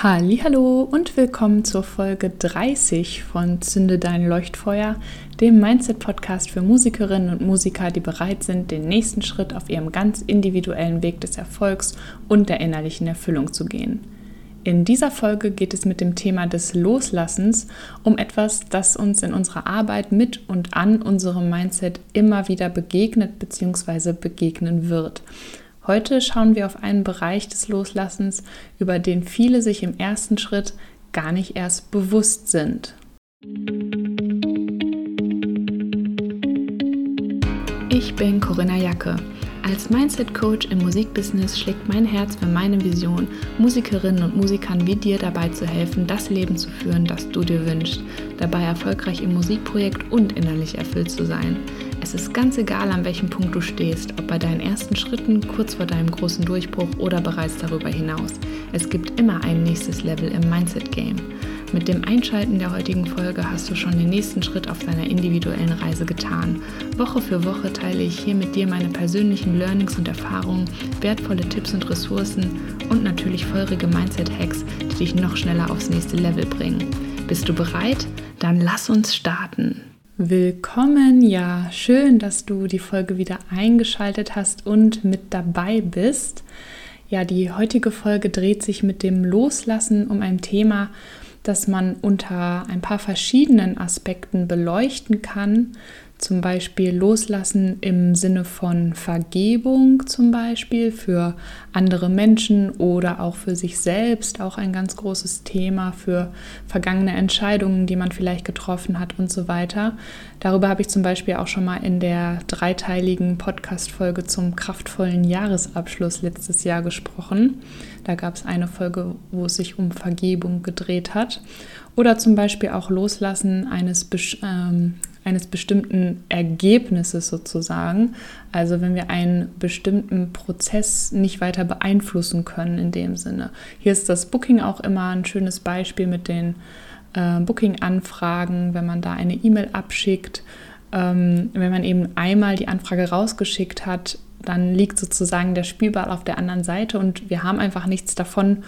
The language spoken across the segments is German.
Hallo und willkommen zur Folge 30 von Zünde dein Leuchtfeuer, dem Mindset Podcast für Musikerinnen und Musiker, die bereit sind, den nächsten Schritt auf ihrem ganz individuellen Weg des Erfolgs und der innerlichen Erfüllung zu gehen. In dieser Folge geht es mit dem Thema des Loslassens um etwas, das uns in unserer Arbeit mit und an unserem Mindset immer wieder begegnet bzw. begegnen wird. Heute schauen wir auf einen Bereich des Loslassens, über den viele sich im ersten Schritt gar nicht erst bewusst sind. Ich bin Corinna Jacke. Als Mindset-Coach im Musikbusiness schlägt mein Herz für meine Vision, Musikerinnen und Musikern wie dir dabei zu helfen, das Leben zu führen, das du dir wünschst, dabei erfolgreich im Musikprojekt und innerlich erfüllt zu sein. Es ist ganz egal, an welchem Punkt du stehst, ob bei deinen ersten Schritten, kurz vor deinem großen Durchbruch oder bereits darüber hinaus. Es gibt immer ein nächstes Level im Mindset-Game. Mit dem Einschalten der heutigen Folge hast du schon den nächsten Schritt auf deiner individuellen Reise getan. Woche für Woche teile ich hier mit dir meine persönlichen Learnings und Erfahrungen, wertvolle Tipps und Ressourcen und natürlich feurige Mindset-Hacks, die dich noch schneller aufs nächste Level bringen. Bist du bereit? Dann lass uns starten. Willkommen, ja, schön, dass du die Folge wieder eingeschaltet hast und mit dabei bist. Ja, die heutige Folge dreht sich mit dem Loslassen um ein Thema, das man unter ein paar verschiedenen Aspekten beleuchten kann zum Beispiel loslassen im Sinne von Vergebung zum Beispiel für andere Menschen oder auch für sich selbst, auch ein ganz großes Thema für vergangene Entscheidungen, die man vielleicht getroffen hat und so weiter. Darüber habe ich zum Beispiel auch schon mal in der dreiteiligen Podcast-Folge zum kraftvollen Jahresabschluss letztes Jahr gesprochen. Da gab es eine Folge, wo es sich um Vergebung gedreht hat. Oder zum Beispiel auch Loslassen eines ähm, eines bestimmten Ergebnisses sozusagen. Also wenn wir einen bestimmten Prozess nicht weiter beeinflussen können in dem Sinne. Hier ist das Booking auch immer ein schönes Beispiel mit den äh, Booking-Anfragen, wenn man da eine E-Mail abschickt. Ähm, wenn man eben einmal die Anfrage rausgeschickt hat, dann liegt sozusagen der Spielball auf der anderen Seite und wir haben einfach nichts davon,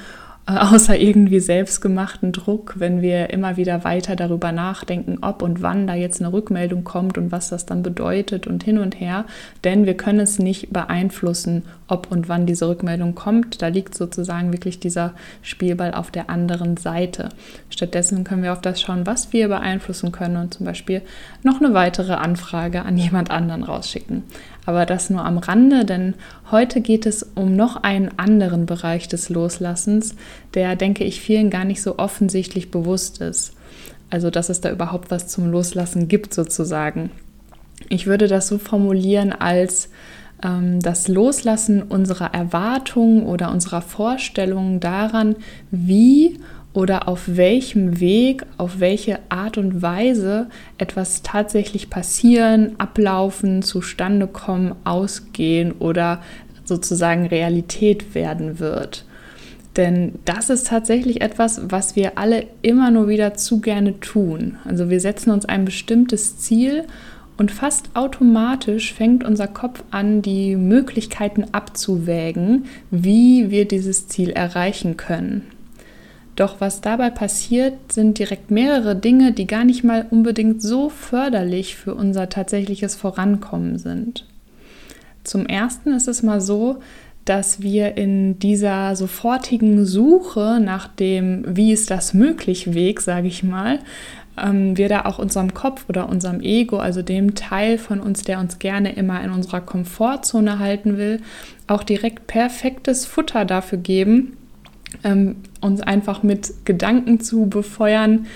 außer irgendwie selbstgemachten Druck, wenn wir immer wieder weiter darüber nachdenken, ob und wann da jetzt eine Rückmeldung kommt und was das dann bedeutet und hin und her. Denn wir können es nicht beeinflussen, ob und wann diese Rückmeldung kommt. Da liegt sozusagen wirklich dieser Spielball auf der anderen Seite. Stattdessen können wir auf das schauen, was wir beeinflussen können und zum Beispiel noch eine weitere Anfrage an jemand anderen rausschicken. Aber das nur am Rande, denn heute geht es um noch einen anderen Bereich des Loslassens, der, denke ich, vielen gar nicht so offensichtlich bewusst ist. Also, dass es da überhaupt was zum Loslassen gibt, sozusagen. Ich würde das so formulieren als ähm, das Loslassen unserer Erwartungen oder unserer Vorstellungen daran, wie oder auf welchem Weg, auf welche Art und Weise etwas tatsächlich passieren, ablaufen, zustande kommen, ausgehen oder sozusagen Realität werden wird. Denn das ist tatsächlich etwas, was wir alle immer nur wieder zu gerne tun. Also wir setzen uns ein bestimmtes Ziel und fast automatisch fängt unser Kopf an, die Möglichkeiten abzuwägen, wie wir dieses Ziel erreichen können. Doch was dabei passiert, sind direkt mehrere Dinge, die gar nicht mal unbedingt so förderlich für unser tatsächlich Vorankommen sind. Zum Ersten ist es mal so, dass wir in dieser sofortigen Suche nach dem, wie ist das möglich Weg, sage ich mal, ähm, wir da auch unserem Kopf oder unserem Ego, also dem Teil von uns, der uns gerne immer in unserer Komfortzone halten will, auch direkt perfektes Futter dafür geben, ähm, uns einfach mit Gedanken zu befeuern,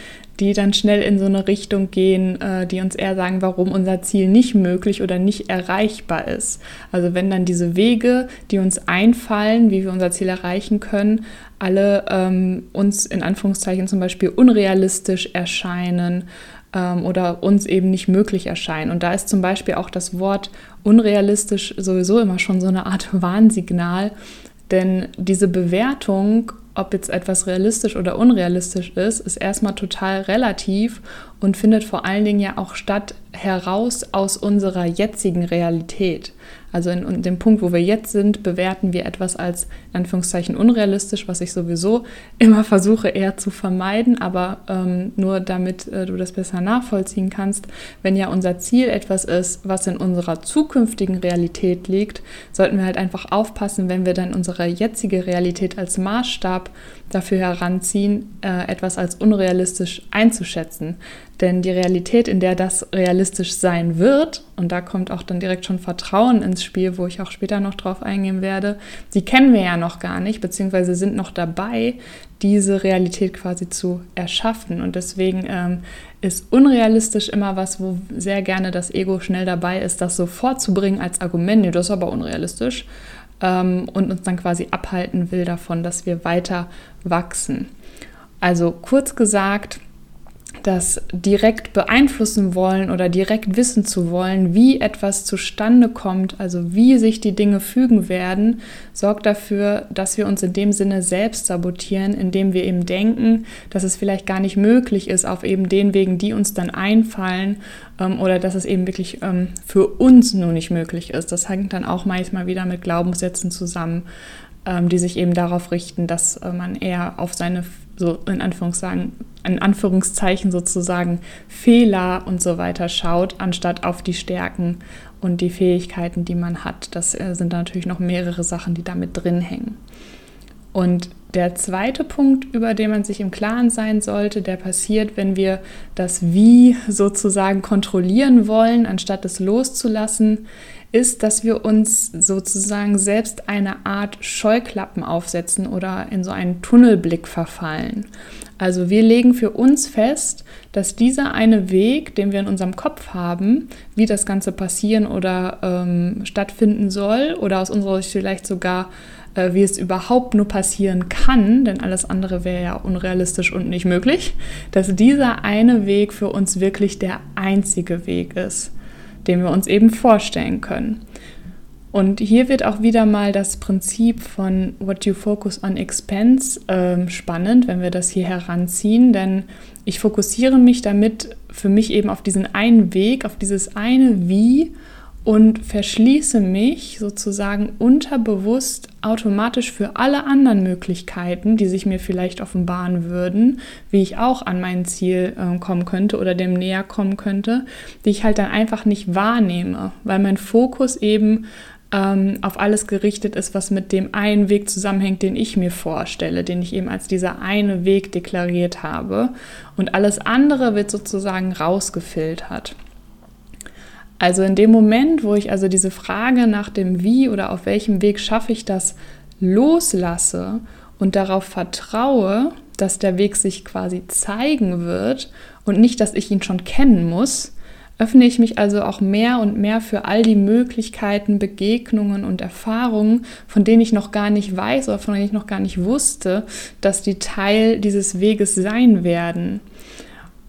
die dann schnell in so eine Richtung gehen, äh, die uns eher sagen, warum unser Ziel nicht möglich oder nicht erreichbar ist. Also wenn dann diese Wege, die uns einfallen, wie wir unser Ziel erreichen können, alle ähm, uns in Anführungszeichen zum Beispiel unrealistisch erscheinen ähm, oder uns eben nicht möglich erscheinen. Und da ist zum Beispiel auch das Wort unrealistisch sowieso immer schon so eine Art Warnsignal, denn diese Bewertung, ob jetzt etwas realistisch oder unrealistisch ist, ist erstmal total relativ und findet vor allen Dingen ja auch statt heraus aus unserer jetzigen Realität. Also in, in, dem Punkt, wo wir jetzt sind, bewerten wir etwas als in Anführungszeichen unrealistisch, was ich sowieso immer versuche eher zu vermeiden, aber ähm, nur damit äh, du das besser nachvollziehen kannst. Wenn ja unser Ziel etwas ist, was in unserer zukünftigen Realität liegt, sollten wir halt einfach aufpassen, wenn wir dann unsere jetzige Realität als Maßstab dafür heranziehen, äh, etwas als unrealistisch einzuschätzen. Denn die Realität, in der das realistisch sein wird, und da kommt auch dann direkt schon Vertrauen ins Spiel, wo ich auch später noch drauf eingehen werde, die kennen wir ja noch gar nicht, beziehungsweise sind noch dabei, diese Realität quasi zu erschaffen. Und deswegen ähm, ist unrealistisch immer was, wo sehr gerne das Ego schnell dabei ist, das so vorzubringen als Argument. Nee, das ist aber unrealistisch. Ähm, und uns dann quasi abhalten will davon, dass wir weiter wachsen. Also kurz gesagt, das direkt beeinflussen wollen oder direkt wissen zu wollen, wie etwas zustande kommt, also wie sich die Dinge fügen werden, sorgt dafür, dass wir uns in dem Sinne selbst sabotieren, indem wir eben denken, dass es vielleicht gar nicht möglich ist auf eben den Wegen, die uns dann einfallen ähm, oder dass es eben wirklich ähm, für uns nur nicht möglich ist. Das hängt dann auch manchmal wieder mit Glaubenssätzen zusammen, ähm, die sich eben darauf richten, dass äh, man eher auf seine so in Anführungszeichen, in Anführungszeichen sozusagen Fehler und so weiter schaut, anstatt auf die Stärken und die Fähigkeiten, die man hat. Das äh, sind natürlich noch mehrere Sachen, die damit drin hängen. Und der zweite Punkt, über den man sich im Klaren sein sollte, der passiert, wenn wir das Wie sozusagen kontrollieren wollen, anstatt es loszulassen, ist, dass wir uns sozusagen selbst eine Art Scheuklappen aufsetzen oder in so einen Tunnelblick verfallen. Also wir legen für uns fest, dass dieser eine Weg, den wir in unserem Kopf haben, wie das Ganze passieren oder ähm, stattfinden soll oder aus unserer Sicht vielleicht sogar äh, wie es überhaupt nur passieren kann, denn alles andere wäre ja unrealistisch und nicht möglich, dass dieser eine Weg für uns wirklich der einzige Weg ist den wir uns eben vorstellen können. Und hier wird auch wieder mal das Prinzip von What you focus on expense äh, spannend, wenn wir das hier heranziehen, denn ich fokussiere mich damit für mich eben auf diesen einen Weg, auf dieses eine Wie und verschließe mich sozusagen unterbewusst automatisch für alle anderen Möglichkeiten, die sich mir vielleicht offenbaren würden, wie ich auch an mein Ziel äh, kommen könnte oder dem näher kommen könnte, die ich halt dann einfach nicht wahrnehme, weil mein Fokus eben ähm, auf alles gerichtet ist, was mit dem einen Weg zusammenhängt, den ich mir vorstelle, den ich eben als dieser eine Weg deklariert habe. Und alles andere wird sozusagen rausgefiltert. Also in dem Moment, wo ich also diese Frage nach dem Wie oder auf welchem Weg schaffe ich das loslasse und darauf vertraue, dass der Weg sich quasi zeigen wird und nicht, dass ich ihn schon kennen muss, öffne ich mich also auch mehr und mehr für all die Möglichkeiten, Begegnungen und Erfahrungen, von denen ich noch gar nicht weiß oder von denen ich noch gar nicht wusste, dass die Teil dieses Weges sein werden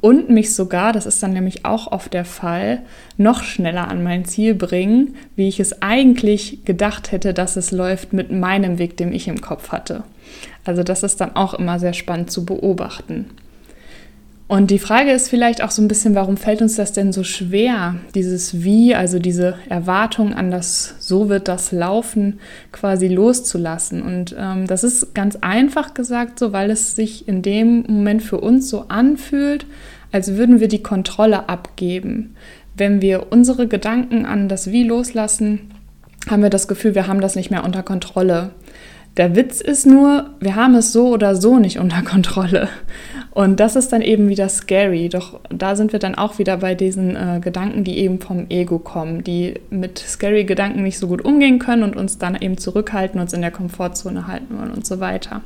und mich sogar, das ist dann nämlich auch oft der Fall, noch schneller an mein Ziel bringen, wie ich es eigentlich gedacht hätte, dass es läuft mit meinem Weg, den ich im Kopf hatte. Also das ist dann auch immer sehr spannend zu beobachten. Und die Frage ist vielleicht auch so ein bisschen, warum fällt uns das denn so schwer, dieses Wie, also diese Erwartung an das So wird das Laufen quasi loszulassen. Und ähm, das ist ganz einfach gesagt so, weil es sich in dem Moment für uns so anfühlt, als würden wir die Kontrolle abgeben. Wenn wir unsere Gedanken an das Wie loslassen, haben wir das Gefühl, wir haben das nicht mehr unter Kontrolle. Der Witz ist nur, wir haben es so oder so nicht unter Kontrolle. Und das ist dann eben wieder scary. Doch da sind wir dann auch wieder bei diesen äh, Gedanken, die eben vom Ego kommen, die mit scary Gedanken nicht so gut umgehen können und uns dann eben zurückhalten, uns in der Komfortzone halten wollen und so weiter.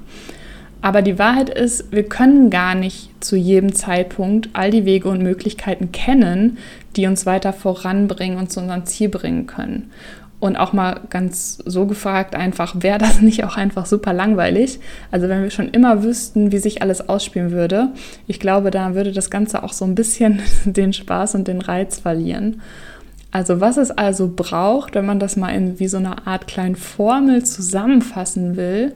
Aber die Wahrheit ist, wir können gar nicht zu jedem Zeitpunkt all die Wege und Möglichkeiten kennen, die uns weiter voranbringen und zu unserem Ziel bringen können. Und auch mal ganz so gefragt, einfach, wäre das nicht auch einfach super langweilig? Also wenn wir schon immer wüssten, wie sich alles ausspielen würde, ich glaube, da würde das Ganze auch so ein bisschen den Spaß und den Reiz verlieren. Also was es also braucht, wenn man das mal in wie so eine Art kleinen Formel zusammenfassen will,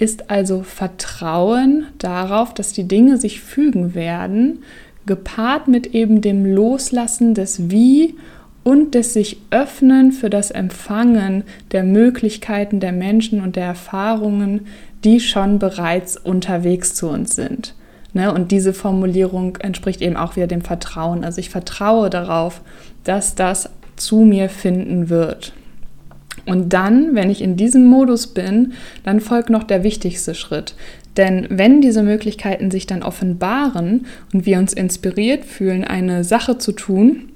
ist also Vertrauen darauf, dass die Dinge sich fügen werden, gepaart mit eben dem Loslassen des Wie und des sich öffnen für das Empfangen der Möglichkeiten der Menschen und der Erfahrungen, die schon bereits unterwegs zu uns sind. Ne? Und diese Formulierung entspricht eben auch wieder dem Vertrauen. Also ich vertraue darauf, dass das zu mir finden wird. Und dann, wenn ich in diesem Modus bin, dann folgt noch der wichtigste Schritt. Denn wenn diese Möglichkeiten sich dann offenbaren und wir uns inspiriert fühlen, eine Sache zu tun,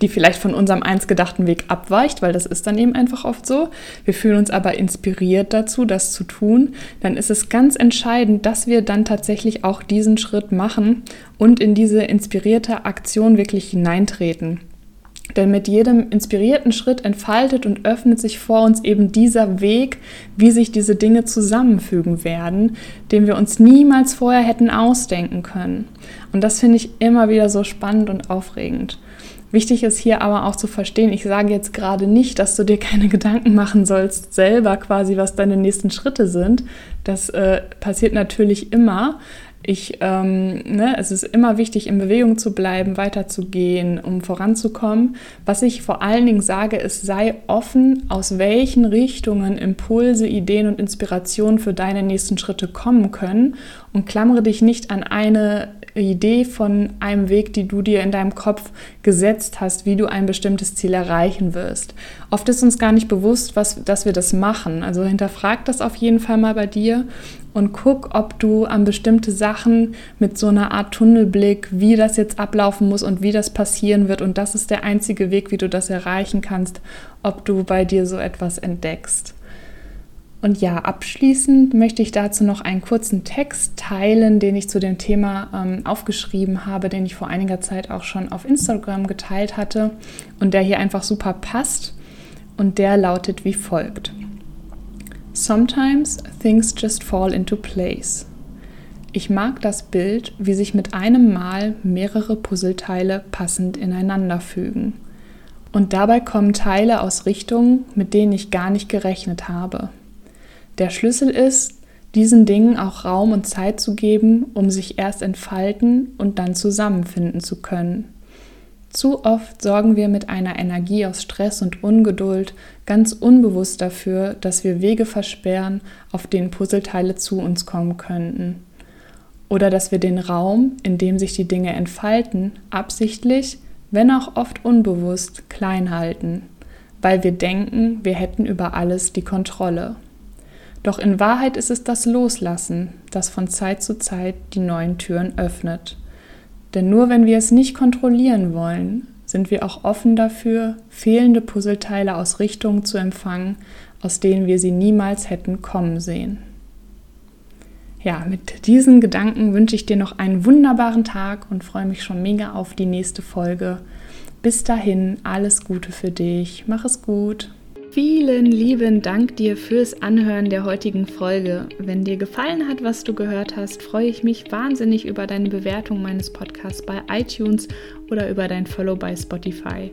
die vielleicht von unserem einst gedachten Weg abweicht, weil das ist dann eben einfach oft so. Wir fühlen uns aber inspiriert dazu, das zu tun. Dann ist es ganz entscheidend, dass wir dann tatsächlich auch diesen Schritt machen und in diese inspirierte Aktion wirklich hineintreten. Denn mit jedem inspirierten Schritt entfaltet und öffnet sich vor uns eben dieser Weg, wie sich diese Dinge zusammenfügen werden, den wir uns niemals vorher hätten ausdenken können. Und das finde ich immer wieder so spannend und aufregend. Wichtig ist hier aber auch zu verstehen, ich sage jetzt gerade nicht, dass du dir keine Gedanken machen sollst, selber quasi, was deine nächsten Schritte sind. Das äh, passiert natürlich immer. Ich, ähm, ne, es ist immer wichtig, in Bewegung zu bleiben, weiterzugehen, um voranzukommen. Was ich vor allen Dingen sage, ist, sei offen, aus welchen Richtungen Impulse, Ideen und Inspirationen für deine nächsten Schritte kommen können und klammere dich nicht an eine Idee von einem Weg, die du dir in deinem Kopf gesetzt hast, wie du ein bestimmtes Ziel erreichen wirst. Oft ist uns gar nicht bewusst, was, dass wir das machen. Also hinterfrag das auf jeden Fall mal bei dir und guck, ob du an bestimmte Sachen mit so einer Art Tunnelblick, wie das jetzt ablaufen muss und wie das passieren wird. Und das ist der einzige Weg, wie du das erreichen kannst, ob du bei dir so etwas entdeckst. Und ja, abschließend möchte ich dazu noch einen kurzen Text teilen, den ich zu dem Thema ähm, aufgeschrieben habe, den ich vor einiger Zeit auch schon auf Instagram geteilt hatte und der hier einfach super passt. Und der lautet wie folgt. Sometimes things just fall into place. Ich mag das Bild, wie sich mit einem Mal mehrere Puzzleteile passend ineinander fügen. Und dabei kommen Teile aus Richtungen, mit denen ich gar nicht gerechnet habe. Der Schlüssel ist, diesen Dingen auch Raum und Zeit zu geben, um sich erst entfalten und dann zusammenfinden zu können. Zu oft sorgen wir mit einer Energie aus Stress und Ungeduld ganz unbewusst dafür, dass wir Wege versperren, auf denen Puzzleteile zu uns kommen könnten. Oder dass wir den Raum, in dem sich die Dinge entfalten, absichtlich, wenn auch oft unbewusst, klein halten, weil wir denken, wir hätten über alles die Kontrolle. Doch in Wahrheit ist es das Loslassen, das von Zeit zu Zeit die neuen Türen öffnet. Denn nur wenn wir es nicht kontrollieren wollen, sind wir auch offen dafür, fehlende Puzzleteile aus Richtungen zu empfangen, aus denen wir sie niemals hätten kommen sehen. Ja, mit diesen Gedanken wünsche ich dir noch einen wunderbaren Tag und freue mich schon mega auf die nächste Folge. Bis dahin, alles Gute für dich. Mach es gut. Vielen lieben Dank dir fürs Anhören der heutigen Folge. Wenn dir gefallen hat, was du gehört hast, freue ich mich wahnsinnig über deine Bewertung meines Podcasts bei iTunes oder über dein Follow bei Spotify.